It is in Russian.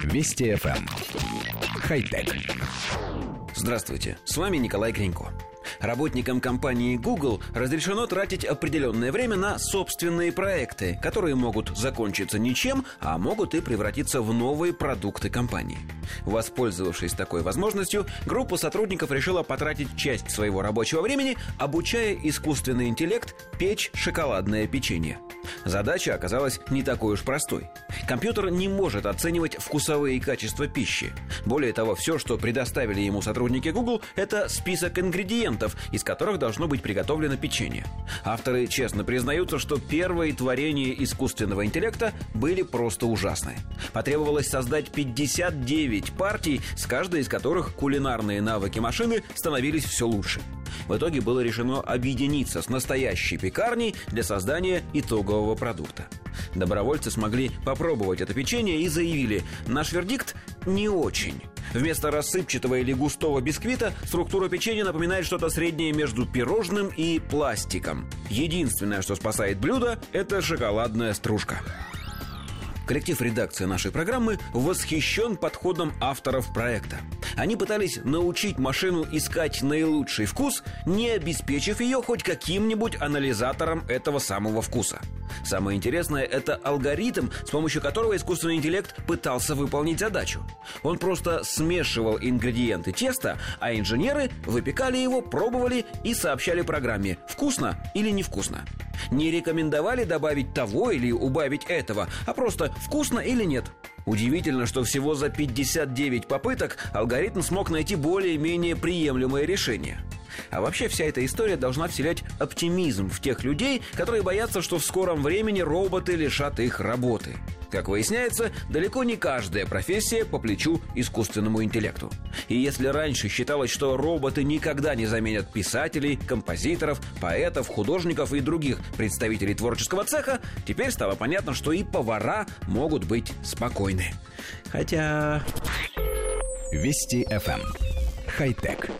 Вести FM. Эм. Хай-тек. Здравствуйте, с вами Николай Кренько. Работникам компании Google разрешено тратить определенное время на собственные проекты, которые могут закончиться ничем, а могут и превратиться в новые продукты компании. Воспользовавшись такой возможностью, группа сотрудников решила потратить часть своего рабочего времени, обучая искусственный интеллект печь шоколадное печенье. Задача оказалась не такой уж простой. Компьютер не может оценивать вкусовые качества пищи. Более того, все, что предоставили ему сотрудники Google, это список ингредиентов, из которых должно быть приготовлено печенье. Авторы честно признаются, что первые творения искусственного интеллекта были просто ужасны. Потребовалось создать 59 партий, с каждой из которых кулинарные навыки машины становились все лучше. В итоге было решено объединиться с настоящей пекарней для создания итогового продукта. Добровольцы смогли попробовать это печенье и заявили, наш вердикт не очень. Вместо рассыпчатого или густого бисквита структура печенья напоминает что-то среднее между пирожным и пластиком. Единственное, что спасает блюдо, это шоколадная стружка. Коллектив редакции нашей программы восхищен подходом авторов проекта. Они пытались научить машину искать наилучший вкус, не обеспечив ее хоть каким-нибудь анализатором этого самого вкуса. Самое интересное – это алгоритм, с помощью которого искусственный интеллект пытался выполнить задачу. Он просто смешивал ингредиенты теста, а инженеры выпекали его, пробовали и сообщали программе – вкусно или невкусно не рекомендовали добавить того или убавить этого, а просто вкусно или нет. Удивительно, что всего за 59 попыток алгоритм смог найти более-менее приемлемое решение. А вообще вся эта история должна вселять оптимизм в тех людей, которые боятся, что в скором времени роботы лишат их работы. Как выясняется, далеко не каждая профессия по плечу искусственному интеллекту. И если раньше считалось, что роботы никогда не заменят писателей, композиторов, поэтов, художников и других представителей творческого цеха, теперь стало понятно, что и повара могут быть спокойны. Хотя... Вести FM. Эм. Хай-тек.